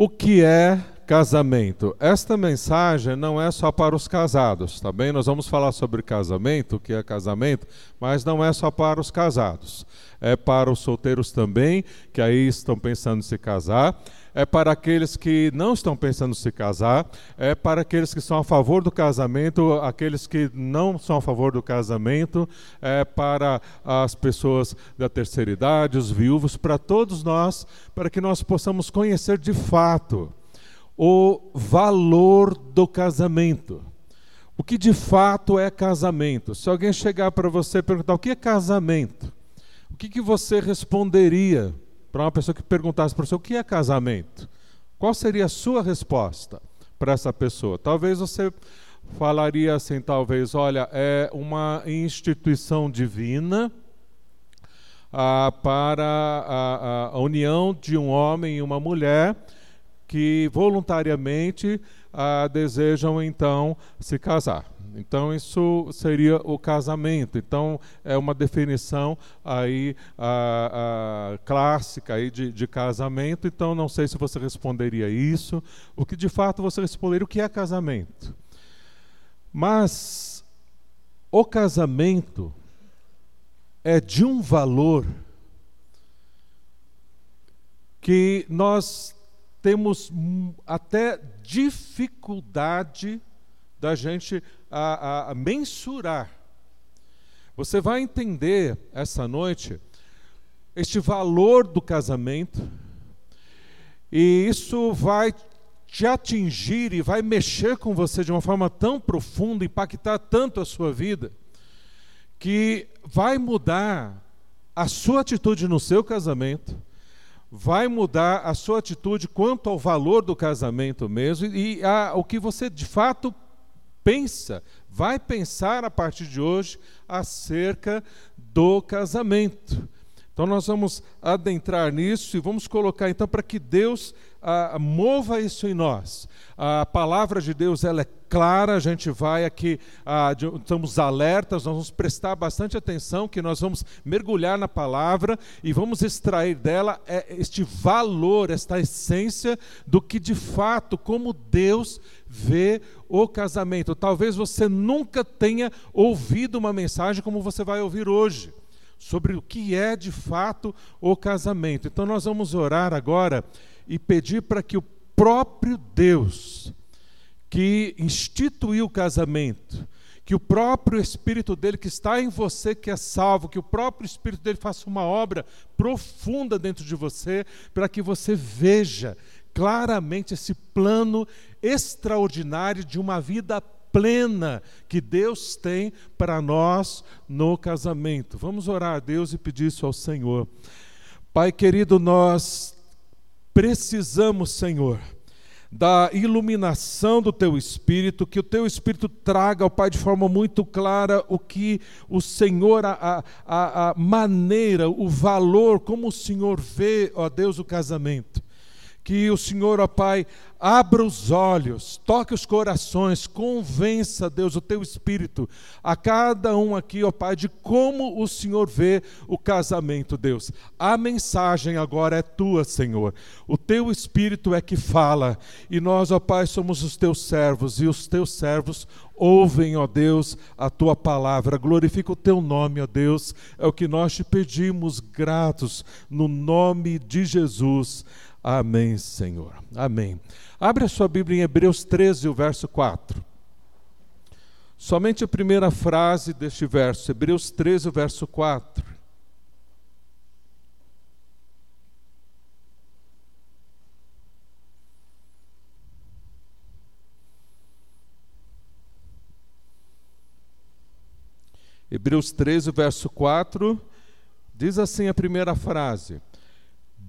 O que é casamento? Esta mensagem não é só para os casados, tá bem? Nós vamos falar sobre casamento, o que é casamento, mas não é só para os casados. É para os solteiros também, que aí estão pensando em se casar é para aqueles que não estão pensando em se casar, é para aqueles que são a favor do casamento, aqueles que não são a favor do casamento, é para as pessoas da terceira idade, os viúvos, para todos nós, para que nós possamos conhecer de fato o valor do casamento. O que de fato é casamento? Se alguém chegar para você e perguntar o que é casamento, o que, que você responderia? para uma pessoa que perguntasse para você o que é casamento, qual seria a sua resposta para essa pessoa? Talvez você falaria assim, talvez, olha, é uma instituição divina ah, para a, a, união de um homem e uma mulher que voluntariamente ah, desejam então se casar. Então isso seria o casamento. Então é uma definição aí a, a clássica aí de, de, casamento. Então não sei se você responderia isso. O que de fato você responderia o que é casamento? Mas o casamento é de um valor que nós temos até dificuldade da gente a, a, mensurar. Você vai entender essa noite este valor do casamento, e isso vai te atingir e vai mexer com você de uma forma tão profunda, impactar tanto a sua vida, que vai mudar a sua atitude no seu casamento, vai mudar a sua atitude quanto ao valor do casamento mesmo e a, o que você de fato pensa, vai pensar a partir de hoje acerca do casamento. Então nós vamos adentrar nisso e vamos colocar então para que Deus ah, mova isso em nós. A palavra de Deus ela é clara, a gente vai aqui, ah, estamos alertas, nós vamos prestar bastante atenção, que nós vamos mergulhar na palavra e vamos extrair dela é, este valor, esta essência do que de fato, como Deus vê o casamento. Talvez você nunca tenha ouvido uma mensagem como você vai ouvir hoje sobre o que é de fato o casamento. Então nós vamos orar agora e pedir para que o próprio Deus que instituiu o casamento, que o próprio Espírito dele que está em você, que é salvo, que o próprio Espírito dele faça uma obra profunda dentro de você, para que você veja claramente esse plano extraordinário de uma vida plena que Deus tem para nós no casamento. Vamos orar a Deus e pedir isso ao Senhor. Pai querido, nós precisamos, Senhor, da iluminação do teu espírito, que o teu espírito traga, ao Pai, de forma muito clara o que o Senhor, a, a, a maneira, o valor, como o Senhor vê, ó Deus, o casamento. Que o Senhor, ó Pai, abra os olhos, toque os corações, convença, Deus, o teu espírito, a cada um aqui, ó Pai, de como o Senhor vê o casamento, Deus. A mensagem agora é tua, Senhor. O teu espírito é que fala, e nós, ó Pai, somos os teus servos, e os teus servos ouvem, ó Deus, a tua palavra. Glorifica o teu nome, ó Deus. É o que nós te pedimos, gratos, no nome de Jesus. Amém, Senhor. Amém. Abre a sua Bíblia em Hebreus 13, o verso 4. Somente a primeira frase deste verso, Hebreus 13, o verso 4. Hebreus 13, verso 4, diz assim a primeira frase: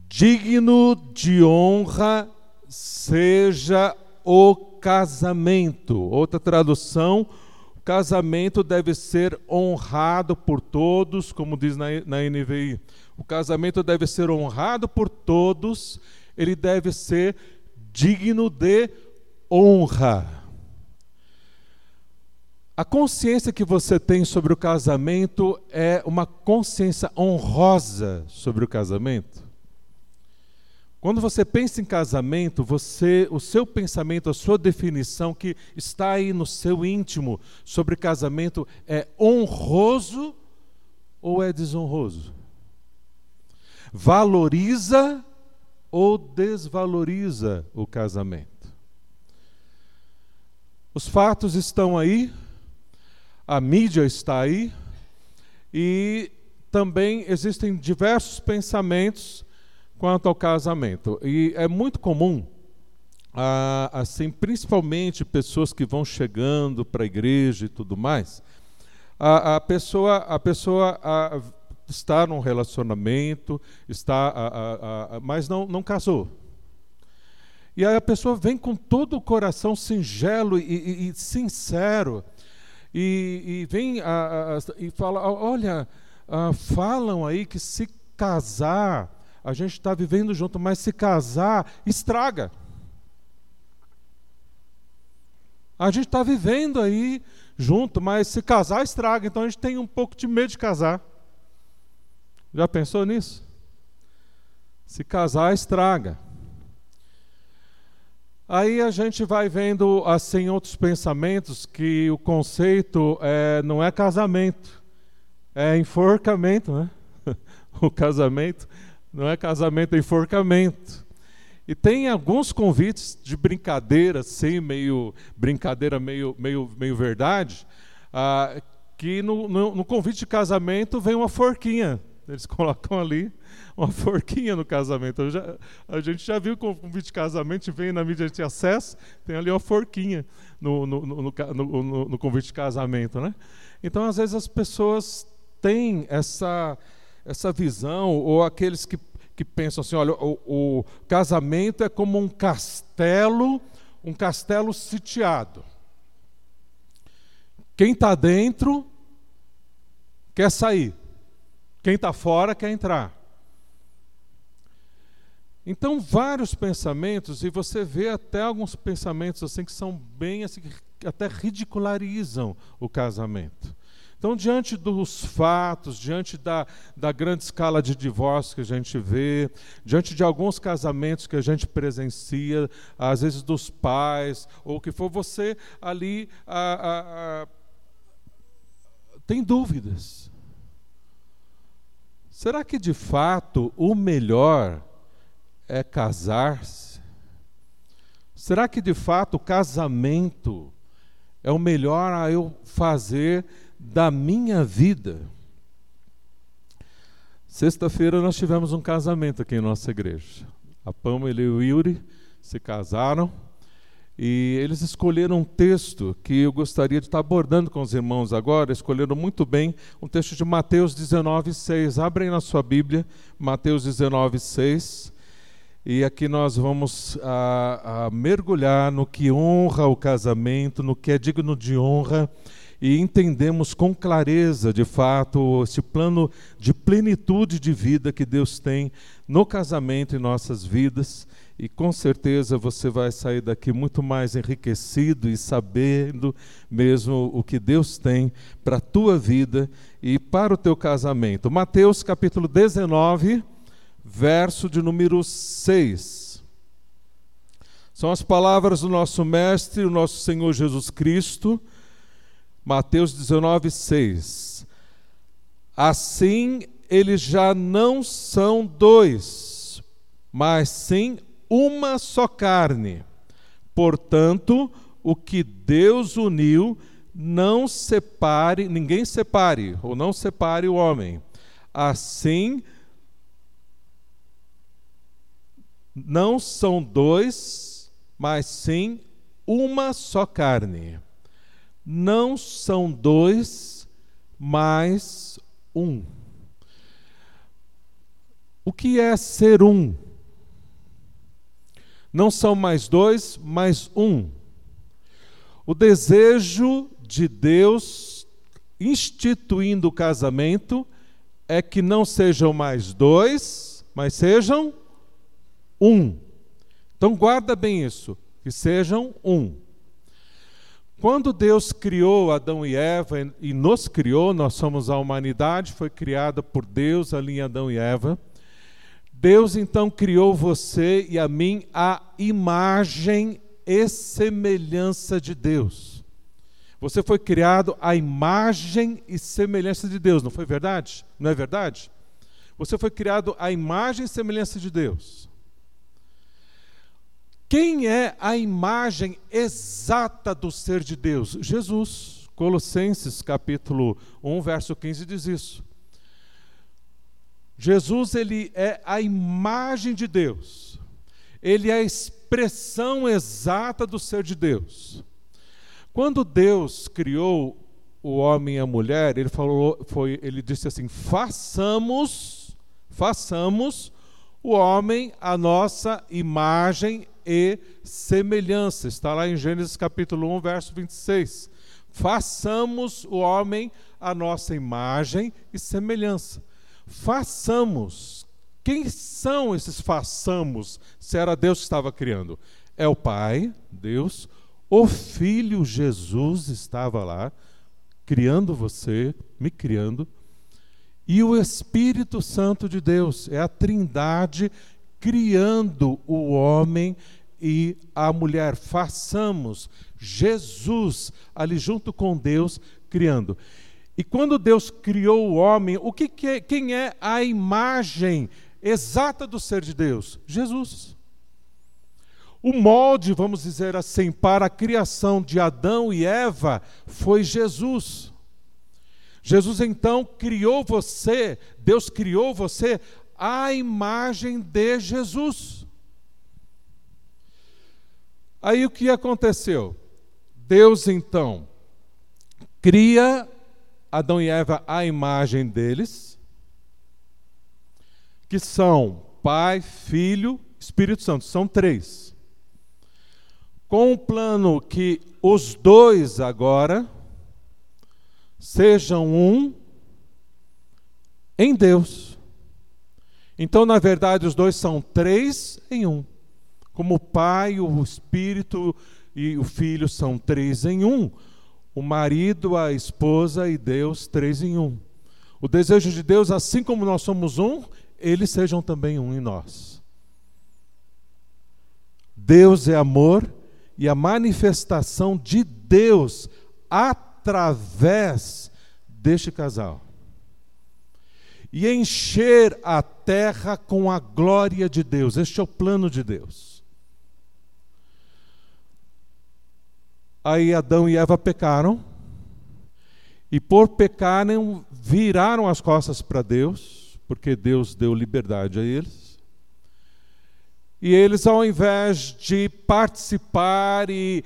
Digno de honra seja o casamento. Outra tradução, o casamento deve ser honrado por todos, como diz na, na NVI. O casamento deve ser honrado por todos, ele deve ser digno de honra. A consciência que você tem sobre o casamento é uma consciência honrosa sobre o casamento? Quando você pensa em casamento, você, o seu pensamento, a sua definição que está aí no seu íntimo sobre casamento é honroso ou é desonroso? Valoriza ou desvaloriza o casamento? Os fatos estão aí, a mídia está aí, e também existem diversos pensamentos quanto ao casamento. E é muito comum, ah, assim, principalmente pessoas que vão chegando para a igreja e tudo mais, a, a pessoa, a pessoa a, está num relacionamento, está, a, mas não, não casou. E aí a pessoa vem com todo o coração singelo e, e, e sincero, e, e vem a, a, e fala: olha, a, falam aí que se casar, a gente está vivendo junto, mas se casar, estraga. A gente está vivendo aí junto, mas se casar, estraga. Então a gente tem um pouco de medo de casar. Já pensou nisso? Se casar, estraga. Aí a gente vai vendo assim outros pensamentos que o conceito é, não é casamento, é enforcamento, né? o casamento não é casamento, é enforcamento. E tem alguns convites de brincadeira, assim, meio brincadeira, meio, meio, meio verdade, ah, que no, no, no convite de casamento vem uma forquinha. Eles colocam ali uma forquinha no casamento. Já, a gente já viu o convite de casamento, vem na mídia de acesso, tem ali uma forquinha no, no, no, no, convite de casamento. Né? Então, às vezes, as pessoas têm essa, essa visão, ou aqueles que, que pensam assim: olha, o, o casamento é como um castelo, um castelo sitiado. Quem está dentro quer sair. Quem está fora quer entrar. Então, vários pensamentos, e você vê até alguns pensamentos assim que são bem assim, que até ridicularizam o casamento. Então, diante dos fatos, diante da, da grande escala de divórcio que a gente vê, diante de alguns casamentos que a gente presencia, às vezes dos pais, ou o que for, você ali a, a, a, tem dúvidas. Será que de fato o melhor é casar-se? Será que de fato o casamento é o melhor a eu fazer da minha vida? Sexta-feira nós tivemos um casamento aqui em nossa igreja. A Pamela e o Yuri se casaram. E eles escolheram um texto que eu gostaria de estar abordando com os irmãos agora, escolheram muito bem um texto de Mateus 19, 6. Abrem na sua Bíblia, Mateus 19, 6. E aqui nós vamos a, a mergulhar no que honra o casamento, no que é digno de honra, e entendemos com clareza, de fato, esse plano de plenitude de vida que Deus tem no casamento em nossas vidas e com certeza você vai sair daqui muito mais enriquecido e sabendo mesmo o que Deus tem para a tua vida e para o teu casamento. Mateus capítulo 19, verso de número 6. São as palavras do nosso mestre, o nosso Senhor Jesus Cristo. Mateus 19, 6. Assim eles já não são dois, mas sim uma só carne. Portanto, o que Deus uniu, não separe, ninguém separe, ou não separe o homem. Assim, não são dois, mas sim uma só carne. Não são dois, mas um. O que é ser um? Não são mais dois, mas um. O desejo de Deus instituindo o casamento é que não sejam mais dois, mas sejam um. Então guarda bem isso, que sejam um. Quando Deus criou Adão e Eva e nos criou, nós somos a humanidade, foi criada por Deus ali em Adão e Eva. Deus então criou você e a mim a imagem e semelhança de Deus. Você foi criado à imagem e semelhança de Deus, não foi verdade? Não é verdade? Você foi criado à imagem e semelhança de Deus. Quem é a imagem exata do ser de Deus? Jesus. Colossenses capítulo 1, verso 15 diz isso. Jesus ele é a imagem de Deus. Ele é a expressão exata do ser de Deus. Quando Deus criou o homem e a mulher, ele falou, foi, ele disse assim: "Façamos, façamos o homem a nossa imagem e semelhança. Está lá em Gênesis capítulo 1, verso 26. Façamos o homem a nossa imagem e semelhança. Façamos. Quem são esses façamos? Se era Deus que estava criando. É o Pai, Deus, o Filho Jesus estava lá, criando você, me criando, e o Espírito Santo de Deus, é a Trindade criando o homem e a mulher, façamos Jesus ali junto com Deus criando. E quando Deus criou o homem, o que, que é, quem é a imagem exata do ser de Deus? Jesus. O molde, vamos dizer assim, para a criação de Adão e Eva foi Jesus. Jesus então criou você, Deus criou você à imagem de Jesus. Aí o que aconteceu? Deus então cria Adão e Eva à imagem deles, que são Pai, Filho, Espírito Santo, são três. Com o plano que os dois agora sejam um em Deus. Então, na verdade, os dois são três em um. Como o Pai, o Espírito e o Filho são três em um, o marido, a esposa e Deus, três em um. O desejo de Deus, assim como nós somos um, eles sejam também um em nós. Deus é amor e a manifestação de Deus através deste casal. E encher a terra com a glória de Deus. Este é o plano de Deus. Aí Adão e Eva pecaram, e por pecarem, viraram as costas para Deus, porque Deus deu liberdade a eles. E eles, ao invés de participar e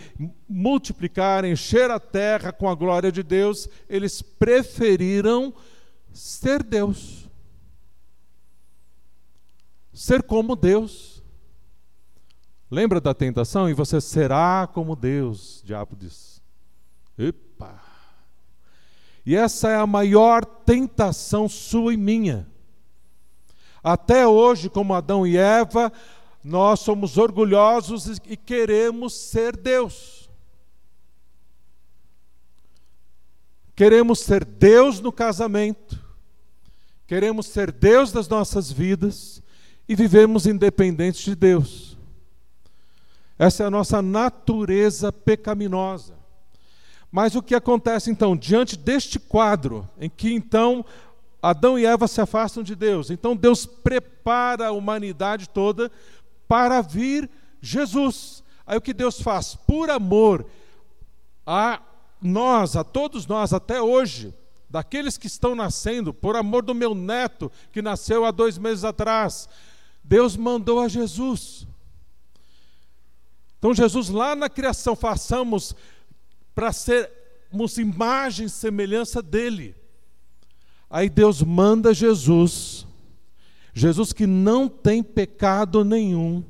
multiplicar, encher a terra com a glória de Deus, eles preferiram ser Deus. Ser como Deus. Lembra da tentação? E você será como Deus, o diabo diz. Epa! E essa é a maior tentação sua e minha. Até hoje, como Adão e Eva, nós somos orgulhosos e queremos ser Deus. Queremos ser Deus no casamento, queremos ser Deus das nossas vidas e vivemos independentes de Deus. Essa é a nossa natureza pecaminosa. Mas o que acontece então diante deste quadro em que então Adão e Eva se afastam de Deus? Então Deus prepara a humanidade toda para vir Jesus. Aí o que Deus faz? Por amor a nós, a todos nós até hoje, daqueles que estão nascendo, por amor do meu neto que nasceu há dois meses atrás, Deus mandou a Jesus. Então, Jesus, lá na criação, façamos para sermos imagem e semelhança dele. Aí Deus manda Jesus, Jesus que não tem pecado nenhum,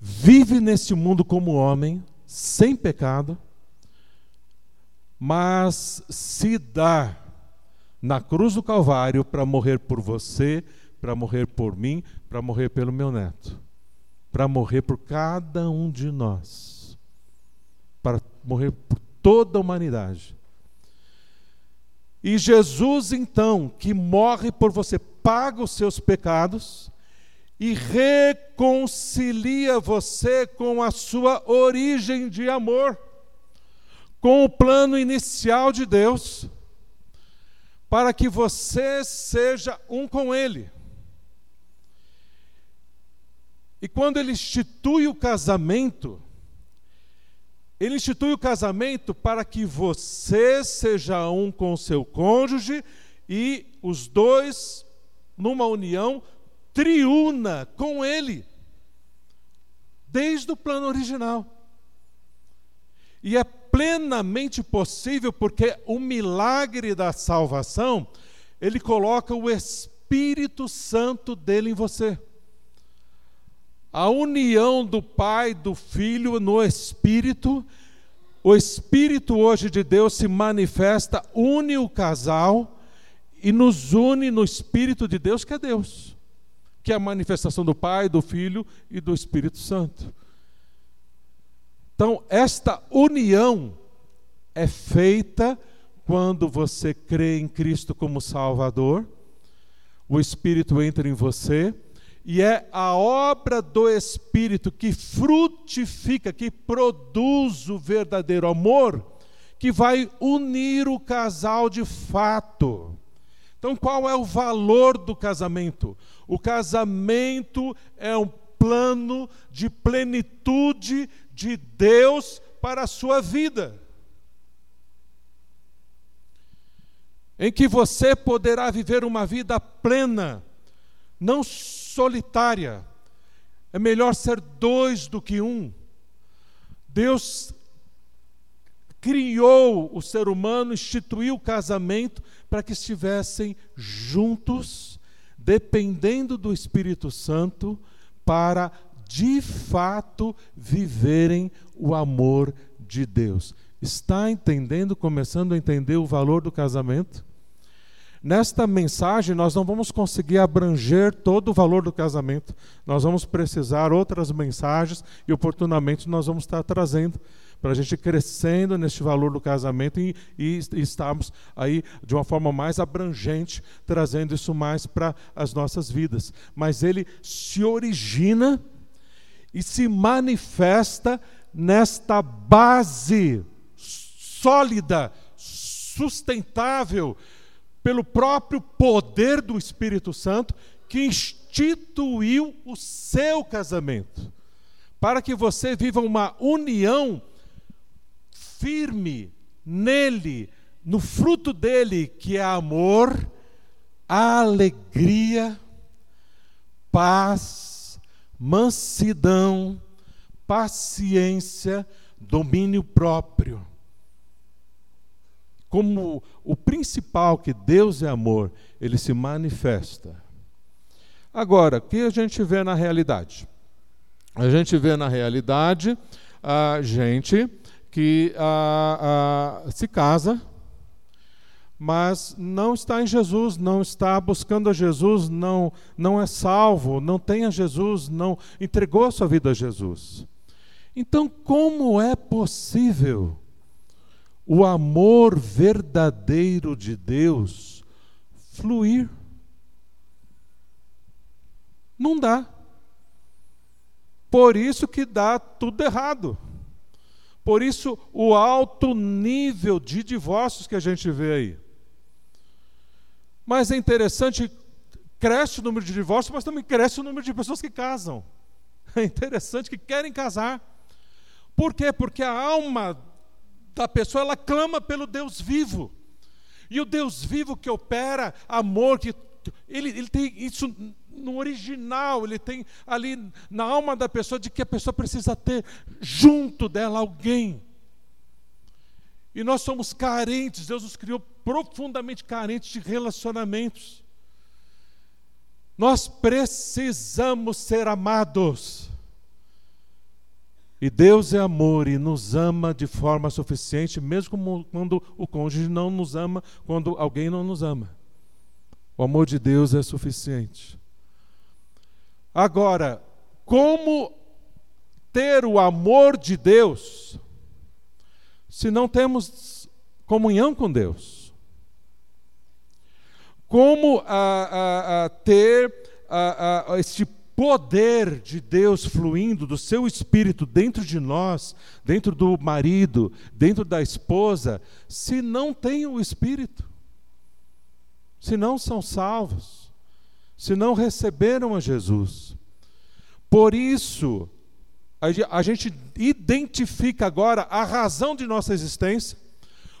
vive neste mundo como homem, sem pecado, mas se dá na cruz do Calvário para morrer por você, para morrer por mim, para morrer pelo meu neto para morrer por cada um de nós, para morrer por toda a humanidade. E Jesus, então, que morre por você, paga os seus pecados e reconcilia você com a sua origem de amor, com o plano inicial de Deus, para que você seja um com Ele. E quando Ele institui o casamento, Ele institui o casamento para que você seja um com seu cônjuge e os dois, numa união, triuna com Ele, desde o plano original. E é plenamente possível porque o milagre da salvação, ele coloca o Espírito Santo dele em você. A união do Pai, do Filho no Espírito, o Espírito hoje de Deus se manifesta, une o casal e nos une no Espírito de Deus, que é Deus que é a manifestação do Pai, do Filho e do Espírito Santo. Então, esta união é feita quando você crê em Cristo como Salvador, o Espírito entra em você, e é a obra do Espírito que frutifica, que produz o verdadeiro amor, que vai unir o casal de fato. Então, qual é o valor do casamento? O casamento é um plano de plenitude de Deus para a sua vida. Em que você poderá viver uma vida plena, não solitária. É melhor ser dois do que um. Deus criou o ser humano, instituiu o casamento para que estivessem juntos, dependendo do Espírito Santo, para de fato viverem o amor de Deus. Está entendendo, começando a entender o valor do casamento? Nesta mensagem, nós não vamos conseguir abranger todo o valor do casamento. Nós vamos precisar outras mensagens e, oportunamente, nós vamos estar trazendo para a gente crescendo neste valor do casamento e, e, e estarmos aí de uma forma mais abrangente, trazendo isso mais para as nossas vidas. Mas ele se origina e se manifesta nesta base sólida, sustentável, pelo próprio poder do Espírito Santo, que instituiu o seu casamento, para que você viva uma união firme nele, no fruto dele, que é amor, alegria, paz, mansidão, paciência, domínio próprio. Como o principal que Deus é amor, ele se manifesta. Agora, o que a gente vê na realidade? A gente vê na realidade a gente que ah, ah, se casa, mas não está em Jesus, não está buscando a Jesus, não, não é salvo, não tem a Jesus, não entregou a sua vida a Jesus. Então, como é possível o amor verdadeiro de Deus fluir? Não dá. Por isso que dá tudo errado. Por isso, o alto nível de divórcios que a gente vê aí. Mas é interessante, cresce o número de divórcios, mas também cresce o número de pessoas que casam. É interessante que querem casar. Por quê? Porque a alma da pessoa ela clama pelo Deus vivo. E o Deus vivo que opera amor, que ele, ele tem isso no original, ele tem ali na alma da pessoa de que a pessoa precisa ter junto dela alguém. E nós somos carentes, Deus nos criou profundamente carentes de relacionamentos. Nós precisamos ser amados. E Deus é amor e nos ama de forma suficiente, mesmo quando o cônjuge não nos ama, quando alguém não nos ama. O amor de Deus é suficiente. Agora, como ter o amor de Deus se não temos comunhão com Deus? como a, a, a ter a, este poder de Deus fluindo do seu espírito dentro de nós, dentro do marido, dentro da esposa, se não tem o espírito, se não são salvos, se não receberam a Jesus. Por isso, a gente identifica agora a razão de nossa existência,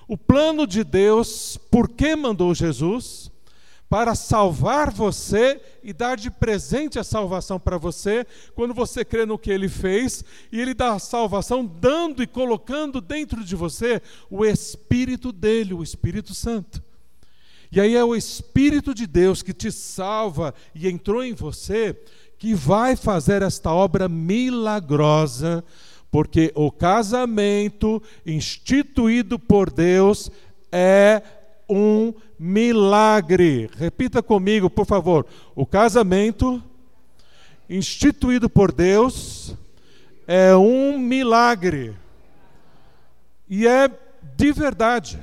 o plano de Deus, por que mandou Jesus para salvar você e dar de presente a salvação para você, quando você crê no que ele fez, e ele dá a salvação dando e colocando dentro de você o Espírito dele, o Espírito Santo. E aí é o Espírito de Deus que te salva e entrou em você, que vai fazer esta obra milagrosa, porque o casamento instituído por Deus é um milagre. Repita comigo, por favor. O casamento instituído por Deus é um milagre. E é de verdade.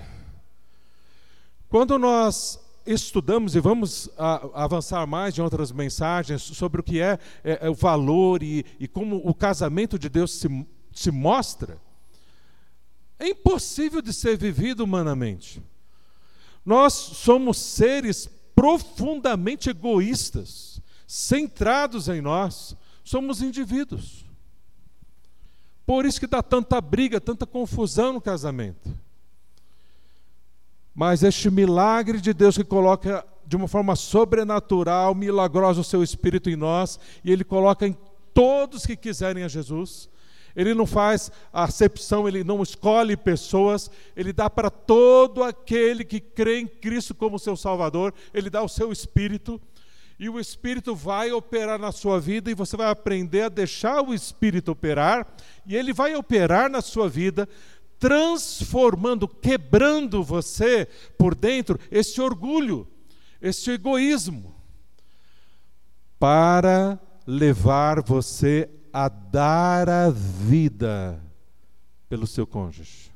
Quando nós estudamos e vamos a, avançar mais em outras mensagens sobre o que é, é, é o valor e, e, como o casamento de Deus se, se mostra, é impossível de ser vivido humanamente. Nós somos seres profundamente egoístas, centrados em nós, somos indivíduos. Por isso que dá tanta briga, tanta confusão no casamento. Mas este milagre de Deus que coloca de uma forma sobrenatural, milagrosa o seu espírito em nós, e ele coloca em todos que quiserem a Jesus, ele não faz acepção, ele não escolhe pessoas, ele dá para todo aquele que crê em Cristo como seu Salvador, ele dá o seu Espírito, e o Espírito vai operar na sua vida, e você vai aprender a deixar o Espírito operar, e ele vai operar na sua vida, transformando, quebrando você por dentro esse orgulho, esse egoísmo, para levar você a dar a vida pelo seu cônjuge.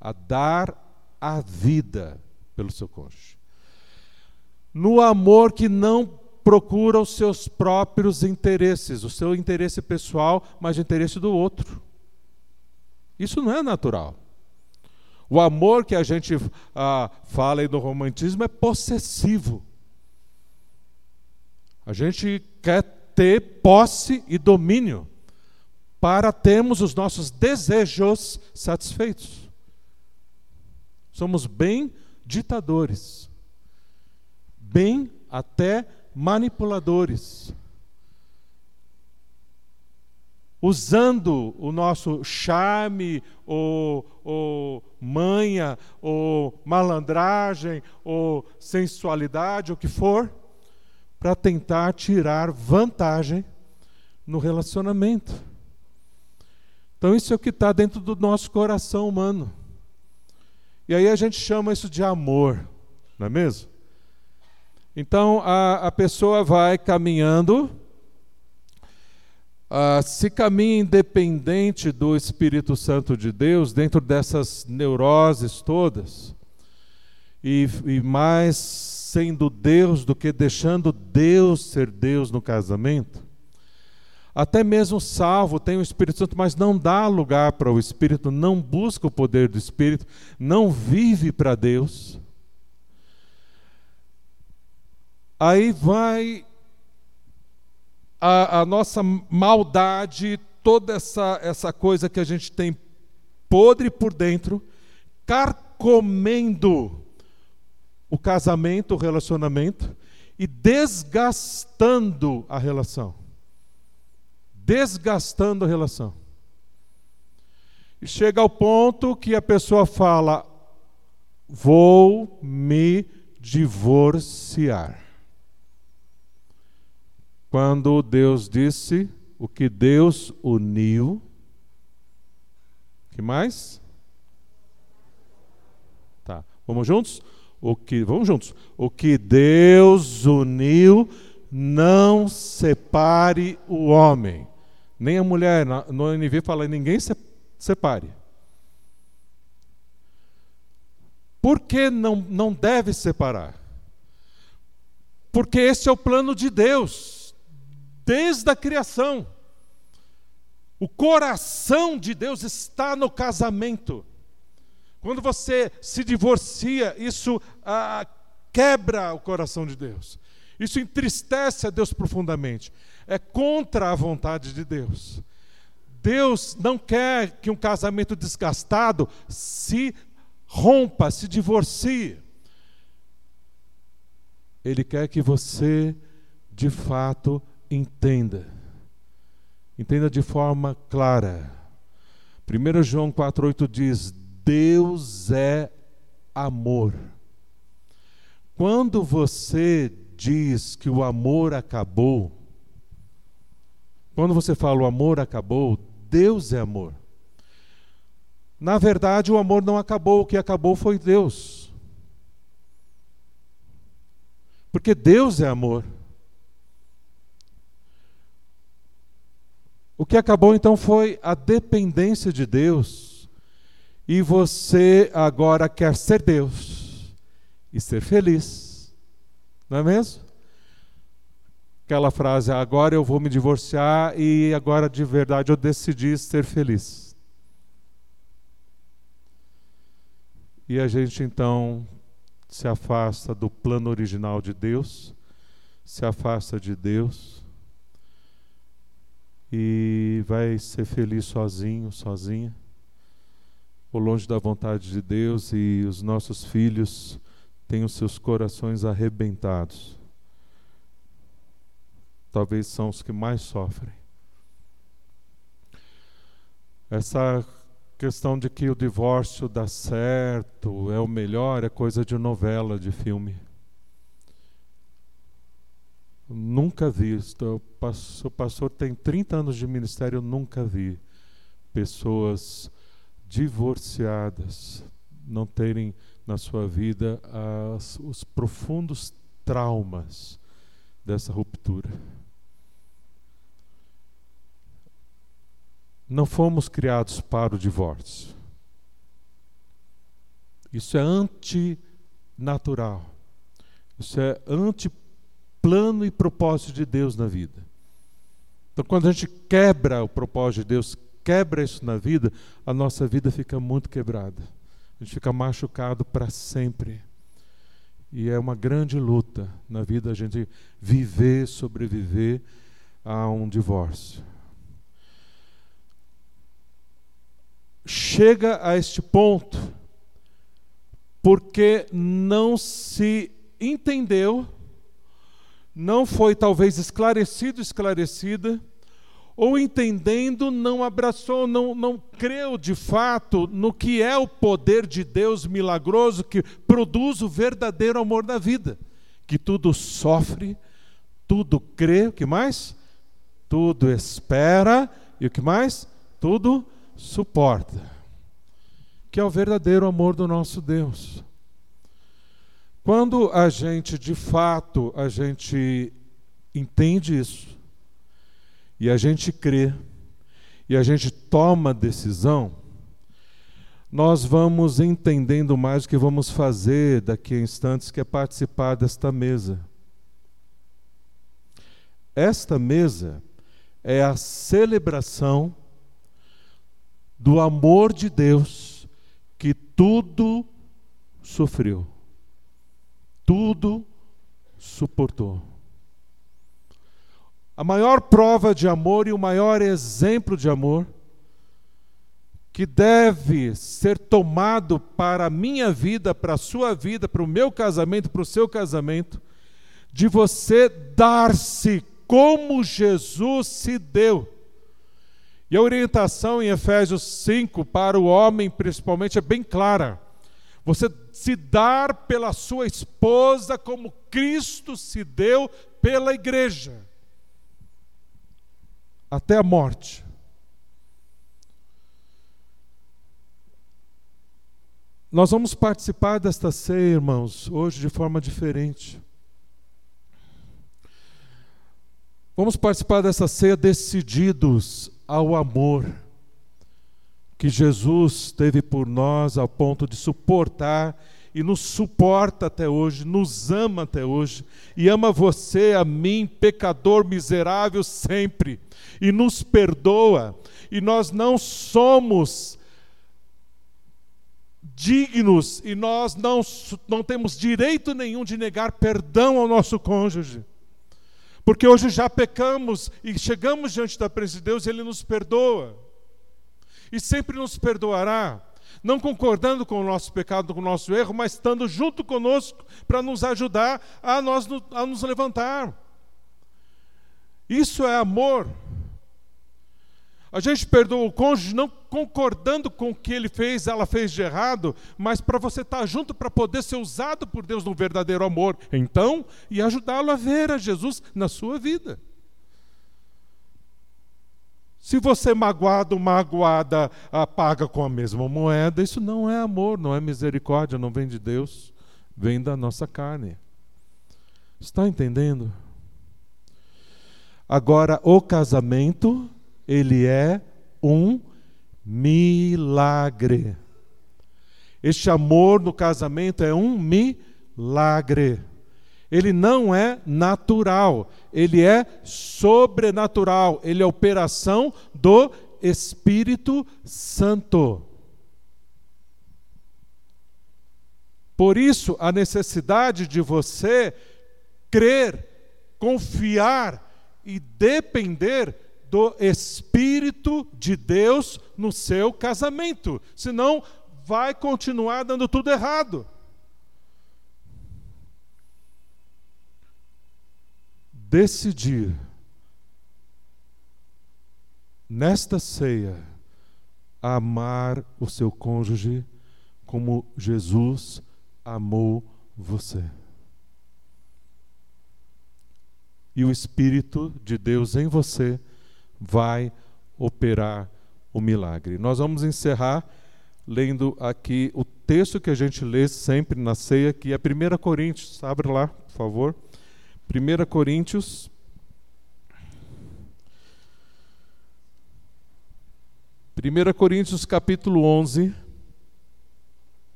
A dar a vida pelo seu cônjuge. No amor que não procura os seus próprios interesses, o seu interesse pessoal, mas o interesse do outro. Isso não é natural. O amor que a gente ah, fala aí do romantismo é possessivo. A gente quer ter posse e domínio para termos os nossos desejos satisfeitos. Somos bem ditadores, bem até manipuladores. Usando o nosso charme, ou, ou manha, ou malandragem, ou sensualidade, o que for, para tentar tirar vantagem no relacionamento. Então, isso é o que está dentro do nosso coração humano. E aí a gente chama isso de amor, não é mesmo? Então, a, a pessoa vai caminhando, se caminha independente do Espírito Santo de Deus, dentro dessas neuroses todas, e, e mais sendo Deus do que deixando Deus ser Deus no casamento. Até mesmo salvo tem o Espírito Santo, mas não dá lugar para o Espírito, não busca o poder do Espírito, não vive para Deus. Aí vai a, a, nossa maldade, toda essa, essa coisa que a gente tem podre por dentro, carcomendo o casamento, o relacionamento e desgastando a relação. Desgastando a relação. E chega ao ponto que a pessoa fala: Vou me divorciar. Quando Deus disse o que Deus uniu, que mais? Tá, vamos juntos? O que, vamos juntos. O que Deus uniu, não separe o homem. Nem a mulher. No NV fala: ninguém se separe. Por que não, não deve separar? Porque esse é o plano de Deus, desde a criação. O coração de Deus está no casamento. Quando você se divorcia, isso ah, quebra o coração de Deus. Isso entristece a Deus profundamente. É contra a vontade de Deus. Deus não quer que um casamento desgastado se rompa, se divorcie. Ele quer que você, de fato, entenda. Entenda de forma clara. 1 João 4,8 diz: Deus é amor. Quando você diz que o amor acabou, quando você fala o amor acabou, Deus é amor. Na verdade, o amor não acabou, o que acabou foi Deus. Porque Deus é amor. O que acabou então foi a dependência de Deus. E você agora quer ser Deus e ser feliz. Não é mesmo? Aquela frase, agora eu vou me divorciar e agora de verdade eu decidi ser feliz. E a gente então se afasta do plano original de Deus, se afasta de Deus e vai ser feliz sozinho, sozinha, ou longe da vontade de Deus, e os nossos filhos têm os seus corações arrebentados talvez são os que mais sofrem. Essa questão de que o divórcio dá certo, é o melhor, é coisa de novela, de filme. Nunca vi. O pastor tem 30 anos de ministério, nunca vi pessoas divorciadas não terem na sua vida as, os profundos traumas dessa ruptura. Não fomos criados para o divórcio. Isso é antinatural. Isso é anti-plano e propósito de Deus na vida. Então, quando a gente quebra o propósito de Deus, quebra isso na vida, a nossa vida fica muito quebrada. A gente fica machucado para sempre. E é uma grande luta na vida a gente viver, sobreviver a um divórcio. chega a este ponto porque não se entendeu, não foi talvez esclarecido, esclarecida, ou entendendo, não abraçou, não, não creu de fato no que é o poder de Deus milagroso que produz o verdadeiro amor da vida, que tudo sofre, tudo crê, o que mais? Tudo espera, e o que mais? Tudo suporta, que é o verdadeiro amor do nosso Deus. Quando a gente, de fato, a gente entende isso, e a gente crê, e a gente toma decisão, nós vamos entendendo mais o que vamos fazer daqui a instantes, que é participar desta mesa. Esta mesa é a celebração do amor de Deus que tudo sofreu, tudo suportou. A maior prova de amor e o maior exemplo de amor que deve ser tomado para a minha vida, para a sua vida, para o meu casamento, para o seu casamento, de você dar-se como Jesus se deu e a orientação em Efésios 5 para o homem, principalmente, é bem clara. Você se dar pela sua esposa como Cristo se deu pela igreja, até a morte. Nós vamos participar desta ceia, irmãos, hoje de forma diferente. Vamos participar dessa ceia decididos ao amor que Jesus teve por nós ao ponto de suportar e nos suporta até hoje, nos ama até hoje, e ama você, a mim, pecador miserável, sempre, e nos perdoa, e nós não somos dignos e nós não, não temos direito nenhum de negar perdão ao nosso cônjuge. Porque hoje já pecamos e chegamos diante da presença de Deus Ele nos perdoa. E sempre nos perdoará, não concordando com o nosso pecado, com o nosso erro, mas estando junto conosco para nos ajudar a, nós, a nos levantar. Isso é amor. A gente perdoa o cônjuge não concordando com o que ele fez, ela fez de errado, mas para você estar junto para poder ser usado por Deus no verdadeiro amor. Então, e ajudá-lo a ver a Jesus na sua vida. Se você magoado, magoada, paga com a mesma moeda, isso não é amor, não é misericórdia, não vem de Deus, vem da nossa carne. Está entendendo? Agora, o casamento ele é um milagre. Este amor no casamento é um milagre. Ele não é natural, ele é sobrenatural, ele é operação do Espírito Santo. Por isso, a necessidade de você crer, confiar e depender do Espírito de Deus no seu casamento. Senão, vai continuar dando tudo errado. Decidir nesta ceia amar o seu cônjuge como Jesus amou você. E o Espírito de Deus em você vai operar o milagre. Nós vamos encerrar lendo aqui o texto que a gente lê sempre na ceia, que é 1 Coríntios. Abre lá, por favor. 1 Coríntios. Primeira Coríntios capítulo 11,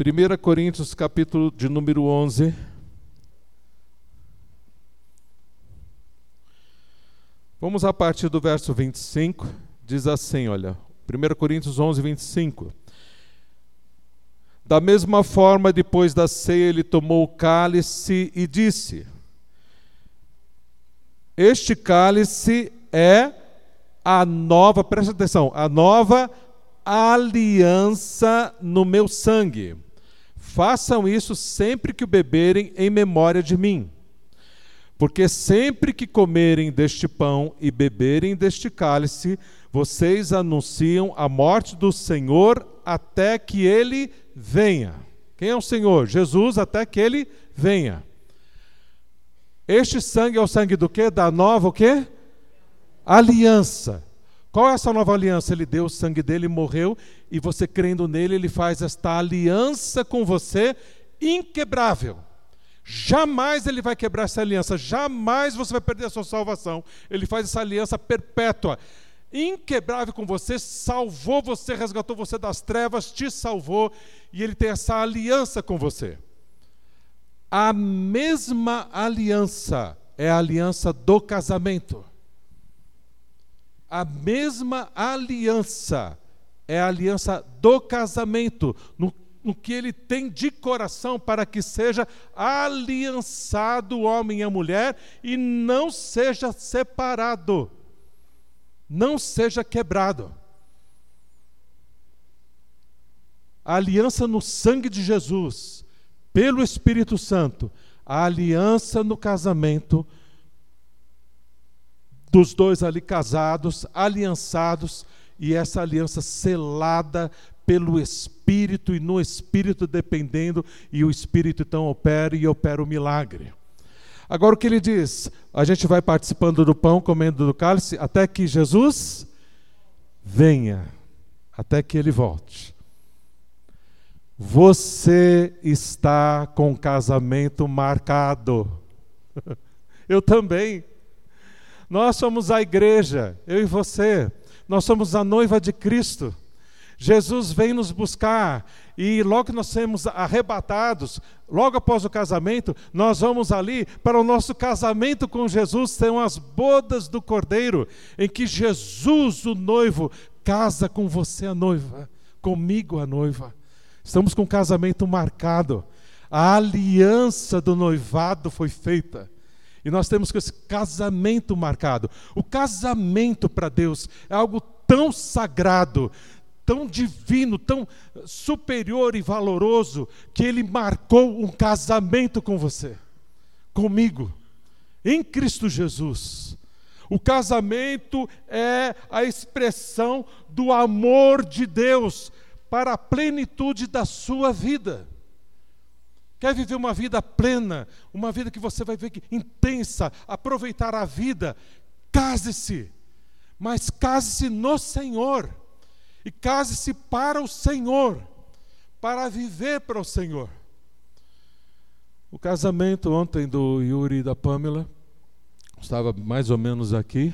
1 Coríntios, capítulo de número 11. Vamos a partir do verso 25, diz assim, olha, 1 Coríntios 11, 25. Da mesma forma, depois da ceia, ele tomou o cálice e disse: Este cálice é a nova, presta atenção, a nova aliança no meu sangue. Façam isso sempre que o beberem em memória de mim. Porque sempre que comerem deste pão e beberem deste cálice, vocês anunciam a morte do Senhor até que ele venha. Quem é o Senhor? Jesus, até que ele venha. Este sangue é o sangue do quê? Da nova o quê? Aliança. Qual é essa nova aliança? Ele deu o sangue dele morreu, e você crendo nele, ele faz esta aliança com você inquebrável. Jamais ele vai quebrar essa aliança, jamais você vai perder a sua salvação. Ele faz essa aliança perpétua, inquebrável com você, salvou você, resgatou você das trevas, te salvou, e ele tem essa aliança com você. A mesma aliança é a aliança do casamento a mesma aliança, é a aliança do casamento, no, no que ele tem de coração para que seja aliançado o homem e a mulher e não seja separado, não seja quebrado. A aliança no sangue de Jesus, pelo Espírito Santo, a aliança no casamento dos dois ali casados, aliançados, e essa aliança selada pelo Espírito e no Espírito dependendo, e o Espírito então opera e opera o milagre. Agora o que ele diz? A gente vai participando do pão, comendo do cálice, até que Jesus venha, até que ele volte. Você está com casamento marcado. Eu também. Nós somos a igreja, eu e você. Nós somos a noiva de Cristo. Jesus vem nos buscar e logo que nós sermos arrebatados, logo após o casamento, nós vamos ali para o nosso casamento com Jesus, são as bodas do Cordeiro, em que Jesus, o noivo, casa com você, a noiva, comigo, a noiva. Estamos com o casamento marcado. A aliança do noivado foi feita. E nós temos esse casamento marcado. O casamento para Deus é algo tão sagrado, tão divino, tão superior e valoroso, que Ele marcou um casamento com você, comigo, em Cristo Jesus. O casamento é a expressão do amor de Deus para a plenitude da sua vida. Quer viver uma vida plena, uma vida que você vai ver que intensa, aproveitar a vida? Case-se, mas case-se no Senhor. E case-se para o Senhor, para viver para o Senhor. O casamento ontem do Yuri e da Pamela estava mais ou menos aqui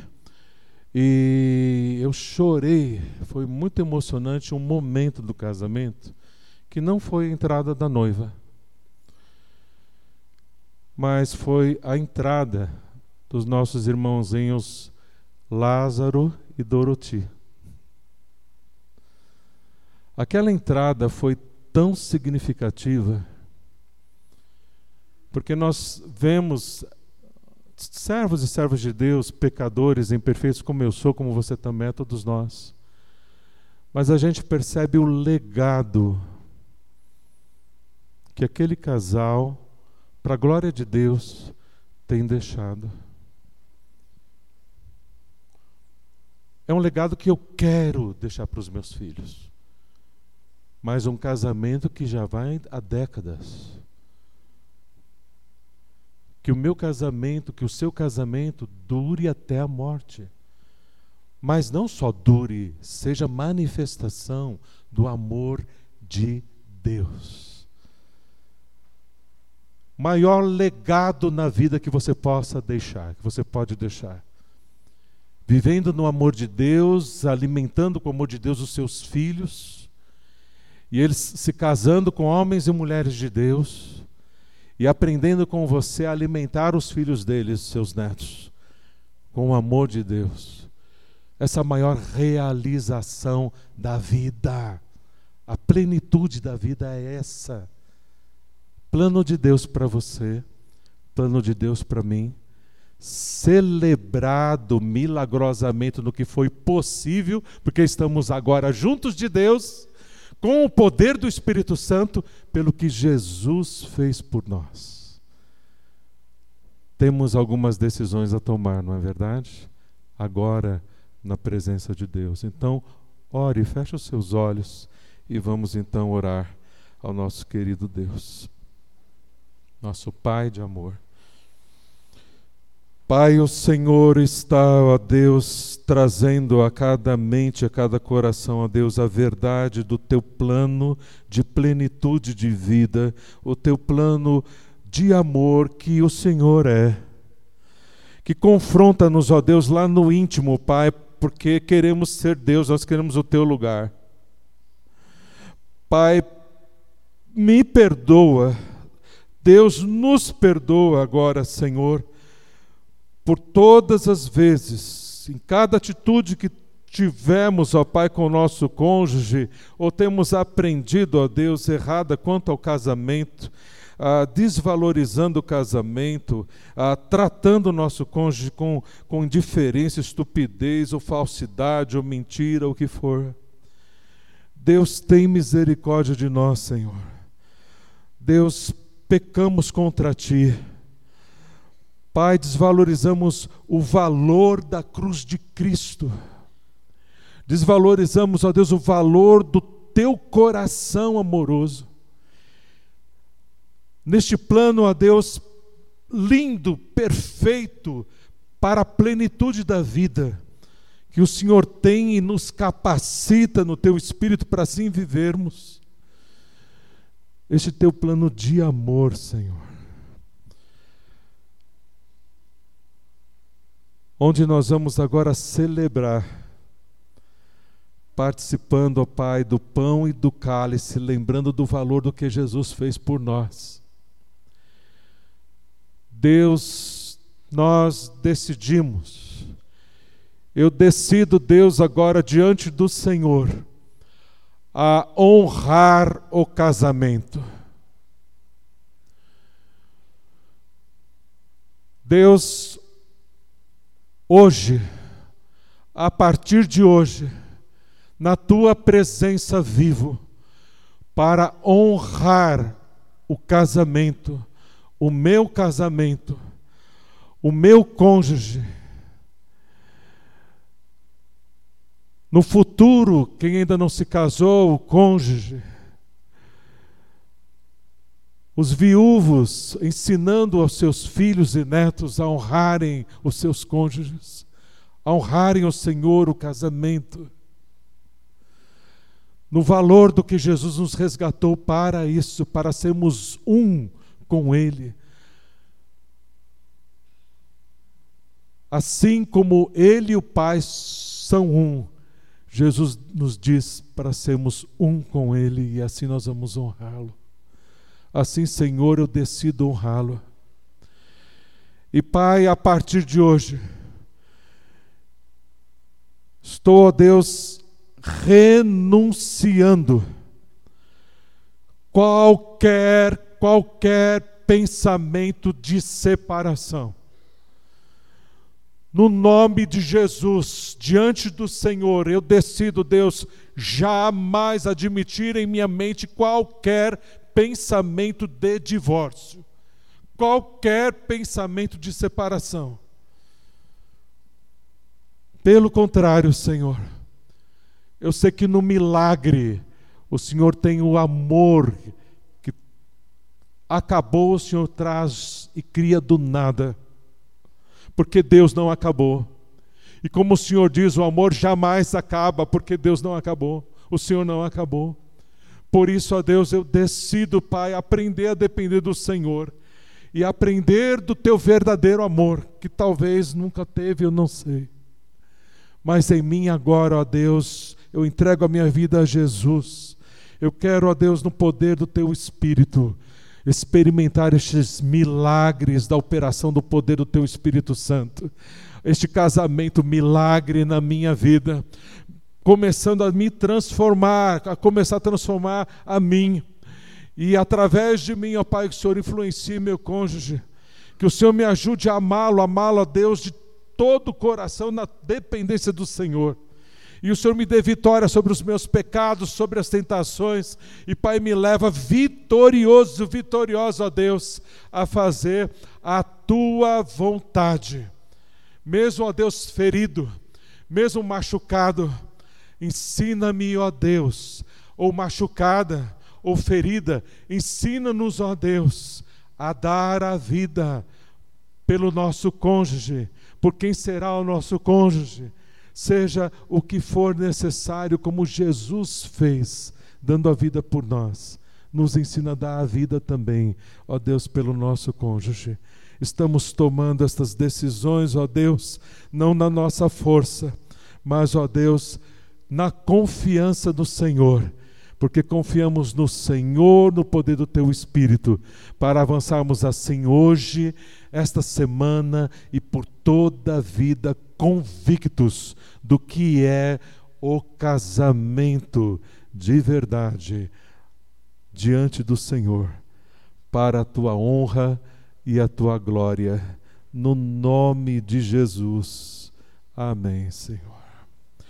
e eu chorei. Foi muito emocionante um momento do casamento que não foi a entrada da noiva mas foi a entrada dos nossos irmãozinhos Lázaro e Doroti. Aquela entrada foi tão significativa, porque nós vemos servos e servas de Deus, pecadores, imperfeitos como eu sou, como você também é, todos nós. Mas a gente percebe o legado que aquele casal para a glória de Deus, tem deixado. É um legado que eu quero deixar para os meus filhos. Mas um casamento que já vai há décadas. Que o meu casamento, que o seu casamento dure até a morte. Mas não só dure, seja manifestação do amor de Deus maior legado na vida que você possa deixar, que você pode deixar. Vivendo no amor de Deus, alimentando com o amor de Deus os seus filhos, e eles se casando com homens e mulheres de Deus, e aprendendo com você a alimentar os filhos deles, seus netos, com o amor de Deus. Essa maior realização da vida, a plenitude da vida é essa plano de Deus para você, plano de Deus para mim, celebrado milagrosamente no que foi possível, porque estamos agora juntos de Deus, com o poder do Espírito Santo, pelo que Jesus fez por nós. Temos algumas decisões a tomar, não é verdade? Agora, na presença de Deus. Então, ore, feche os seus olhos e vamos então orar ao nosso querido Deus nosso Pai de amor. Pai, o Senhor está, ó Deus, trazendo a cada mente, a cada coração, ó Deus, a verdade do teu plano de plenitude de vida, o teu plano de amor que o Senhor é. Que confronta-nos, ó Deus, lá no íntimo, Pai, porque queremos ser Deus, nós queremos o teu lugar. Pai, me perdoa Deus nos perdoa agora, Senhor, por todas as vezes, em cada atitude que tivemos, ó Pai, com o nosso cônjuge, ou temos aprendido, ó Deus, errada quanto ao casamento, ah, desvalorizando o casamento, ah, tratando o nosso cônjuge com, com indiferença, estupidez, ou falsidade, ou mentira, ou o que for. Deus tem misericórdia de nós, Senhor. Deus, pecamos contra ti. Pai, desvalorizamos o valor da cruz de Cristo. Desvalorizamos, ó Deus, o valor do teu coração amoroso. Neste plano, ó Deus, lindo, perfeito, para a plenitude da vida, que o Senhor tem e nos capacita no teu espírito para assim vivermos este teu plano de amor, Senhor. Onde nós vamos agora celebrar, participando, ó Pai, do pão e do cálice, lembrando do valor do que Jesus fez por nós. Deus, nós decidimos, eu decido, Deus, agora diante do Senhor, a honrar o casamento. Deus, hoje, a partir de hoje, na tua presença vivo, para honrar o casamento, o meu casamento, o meu cônjuge. No futuro, quem ainda não se casou, o cônjuge. Os viúvos ensinando aos seus filhos e netos a honrarem os seus cônjuges, a honrarem o Senhor, o casamento no valor do que Jesus nos resgatou para isso, para sermos um com Ele. Assim como Ele e o Pai são um, Jesus nos diz para sermos um com Ele e assim nós vamos honrá-lo. Assim, Senhor, eu decido honrá-lo. E Pai, a partir de hoje, estou, ó Deus, renunciando qualquer qualquer pensamento de separação. No nome de Jesus, diante do Senhor, eu decido, Deus, jamais admitir em minha mente qualquer pensamento de divórcio, qualquer pensamento de separação. Pelo contrário, Senhor, eu sei que no milagre o Senhor tem o amor que acabou, o Senhor traz e cria do nada. Porque Deus não acabou. E como o Senhor diz, o amor jamais acaba, porque Deus não acabou. O Senhor não acabou. Por isso, ó Deus, eu decido, Pai, aprender a depender do Senhor e aprender do teu verdadeiro amor, que talvez nunca teve, eu não sei. Mas em mim agora, ó Deus, eu entrego a minha vida a Jesus. Eu quero, ó Deus, no poder do teu Espírito, experimentar estes milagres da operação do poder do teu Espírito Santo. Este casamento milagre na minha vida, começando a me transformar, a começar a transformar a mim. E através de mim, ó Pai, que o Senhor influencie meu cônjuge. Que o Senhor me ajude a amá-lo, amá-lo a Deus de todo o coração na dependência do Senhor e o Senhor me dê vitória sobre os meus pecados, sobre as tentações, e Pai, me leva vitorioso, vitorioso, ó Deus, a fazer a tua vontade. Mesmo, ó Deus, ferido, mesmo machucado, ensina-me, ó Deus, ou machucada, ou ferida, ensina-nos, ó Deus, a dar a vida pelo nosso cônjuge, por quem será o nosso cônjuge seja o que for necessário, como Jesus fez, dando a vida por nós. Nos ensina a dar a vida também, ó Deus, pelo nosso cônjuge. Estamos tomando estas decisões, ó Deus, não na nossa força, mas, ó Deus, na confiança do Senhor porque confiamos no Senhor, no poder do Teu Espírito, para avançarmos assim hoje, esta semana e por toda a vida, convictos do que é o casamento de verdade diante do Senhor, para a Tua honra e a Tua glória, no nome de Jesus. Amém, Senhor.